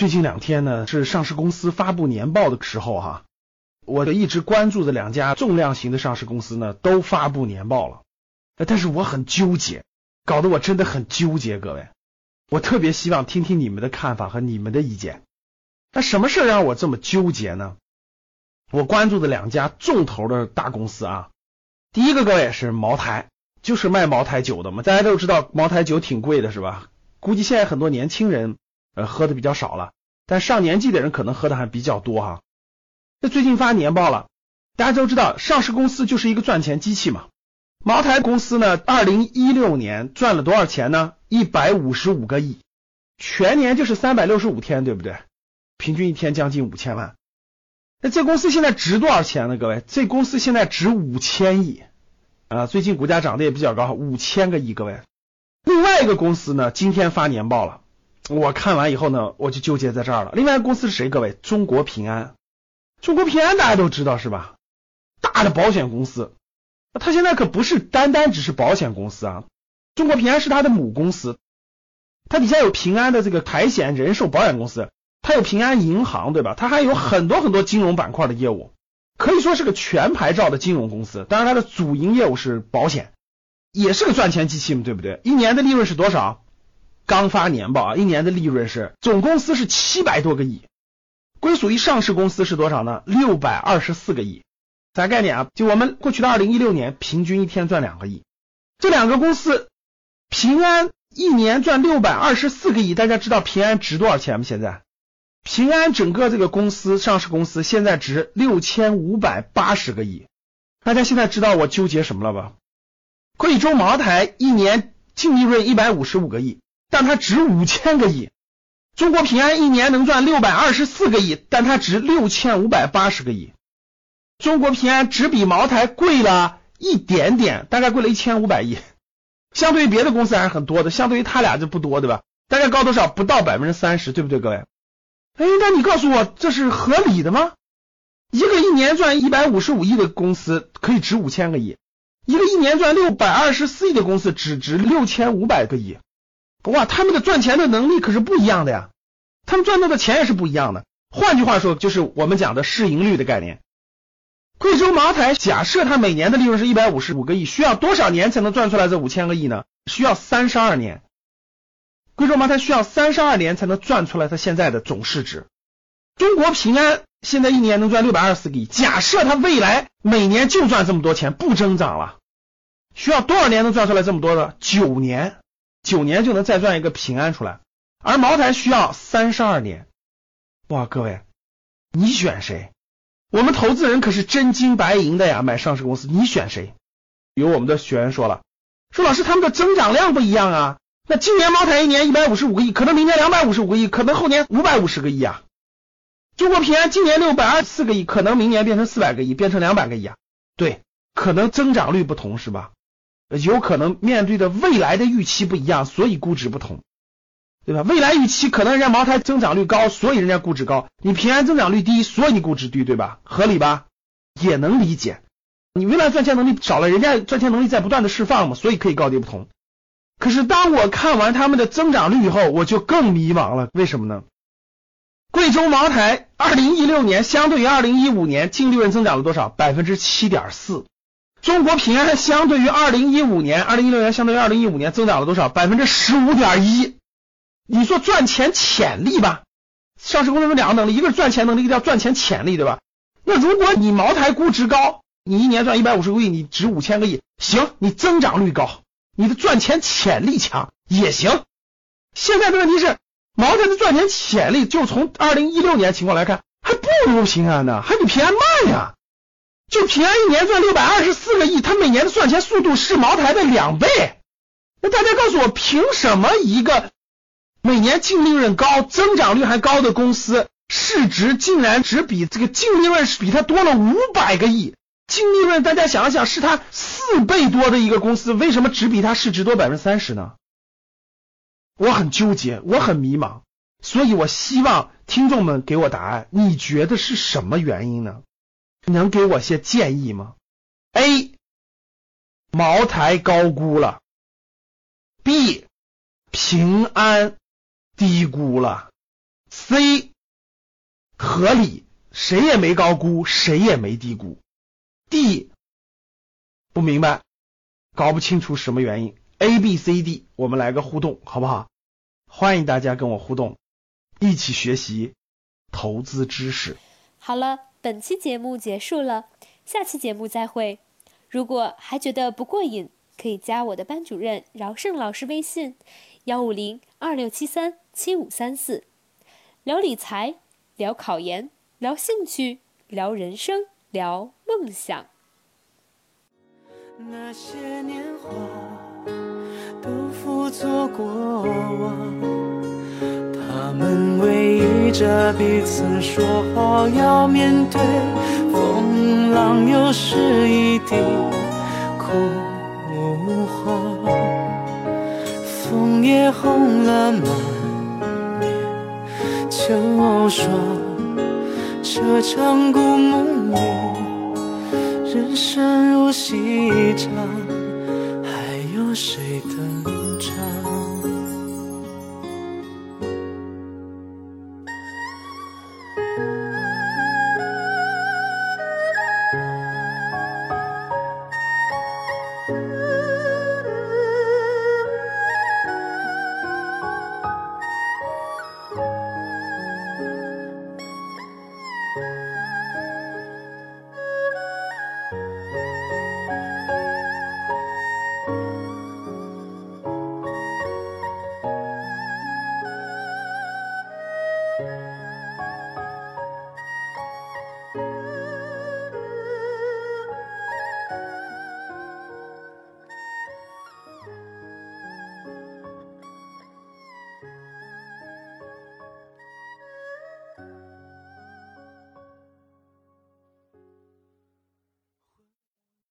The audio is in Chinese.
最近两天呢是上市公司发布年报的时候哈，我一直关注的两家重量型的上市公司呢都发布年报了，但是我很纠结，搞得我真的很纠结，各位，我特别希望听听你们的看法和你们的意见。那什么事让我这么纠结呢？我关注的两家重头的大公司啊，第一个各位是茅台，就是卖茅台酒的嘛，大家都知道茅台酒挺贵的是吧？估计现在很多年轻人。呃，喝的比较少了，但上年纪的人可能喝的还比较多哈。那最近发年报了，大家都知道，上市公司就是一个赚钱机器嘛。茅台公司呢，二零一六年赚了多少钱呢？一百五十五个亿，全年就是三百六十五天，对不对？平均一天将近五千万。那这公司现在值多少钱呢？各位，这公司现在值五千亿啊，最近股价涨得也比较高，五千个亿。各位，另外一个公司呢，今天发年报了。我看完以后呢，我就纠结在这儿了。另外一个公司是谁？各位，中国平安。中国平安大家都知道是吧？大的保险公司，它现在可不是单单只是保险公司啊。中国平安是它的母公司，它底下有平安的这个财险、人寿保险公司，它有平安银行，对吧？它还有很多很多金融板块的业务，可以说是个全牌照的金融公司。当然，它的主营业务是保险，也是个赚钱机器嘛，对不对？一年的利润是多少？刚发年报啊，一年的利润是总公司是七百多个亿，归属于上市公司是多少呢？六百二十四个亿，啥概念啊？就我们过去的二零一六年，平均一天赚两个亿。这两个公司，平安一年赚六百二十四个亿，大家知道平安值多少钱吗？现在平安整个这个公司上市公司现在值六千五百八十个亿，大家现在知道我纠结什么了吧？贵州茅台一年净利润一百五十五个亿。但它值五千个亿，中国平安一年能赚六百二十四个亿，但它值六千五百八十个亿。中国平安只比茅台贵了一点点，大概贵了一千五百亿，相对于别的公司还是很多的，相对于他俩就不多，对吧？大概高多少？不到百分之三十，对不对，各位？哎，那你告诉我这是合理的吗？一个一年赚一百五十五亿的公司可以值五千个亿，一个一年赚六百二十四亿的公司只值六千五百个亿。哇，他们的赚钱的能力可是不一样的呀，他们赚到的钱也是不一样的。换句话说，就是我们讲的市盈率的概念。贵州茅台假设它每年的利润是一百五十五个亿，需要多少年才能赚出来这五千个亿呢？需要三十二年。贵州茅台需要三十二年才能赚出来它现在的总市值。中国平安现在一年能赚六百二十个亿，假设它未来每年就赚这么多钱，不增长了，需要多少年能赚出来这么多的？九年。九年就能再赚一个平安出来，而茅台需要三十二年。哇，各位，你选谁？我们投资人可是真金白银的呀，买上市公司，你选谁？有我们的学员说了，说老师他们的增长量不一样啊。那今年茅台一年一百五十五个亿，可能明年两百五十五个亿，可能后年五百五十个亿啊。中国平安今年六百二十四个亿，可能明年变成四百个亿，变成两百个亿啊。对，可能增长率不同是吧？有可能面对的未来的预期不一样，所以估值不同，对吧？未来预期可能人家茅台增长率高，所以人家估值高；你平安增长率低，所以你估值低，对吧？合理吧？也能理解。你未来赚钱能力少了，人家赚钱能力在不断的释放嘛，所以可以高低不同。可是当我看完他们的增长率以后，我就更迷茫了。为什么呢？贵州茅台二零一六年相对于二零一五年净利润增长了多少？百分之七点四。中国平安相对于二零一五年、二零一六年相对于二零一五年增长了多少？百分之十五点一。你说赚钱潜力吧？上市公司有两个能力，一个是赚钱能力，一个叫赚钱潜力，对吧？那如果你茅台估值高，你一年赚一百五十个亿，你值五千个亿，行，你增长率高，你的赚钱潜力强也行。现在的问题是，茅台的赚钱潜力就从二零一六年情况来看，还不如平安呢，还比平安慢呀。就平安一年赚六百二十四个亿，它每年的赚钱速度是茅台的两倍。那大家告诉我，凭什么一个每年净利润高、增长率还高的公司，市值竟然只比这个净利润是比它多了五百个亿？净利润大家想一想，是它四倍多的一个公司，为什么只比它市值多百分之三十呢？我很纠结，我很迷茫，所以我希望听众们给我答案。你觉得是什么原因呢？能给我些建议吗？A. 茅台高估了，B. 平安低估了。C 合理，谁也没高估，谁也没低估。D 不明白，搞不清楚什么原因。A、B、C、D，我们来个互动，好不好？欢迎大家跟我互动，一起学习投资知识。好了，本期节目结束了，下期节目再会。如果还觉得不过瘾，可以加我的班主任饶胜老师微信：幺五零二六七三七五三四，聊理财，聊考研，聊兴趣，聊人生，聊梦想。那些年华都付作过往，们偎依着彼此，说好要面对风浪，又是一地枯。枫叶红了满面秋霜，这场故梦里，人生如戏场，还有谁？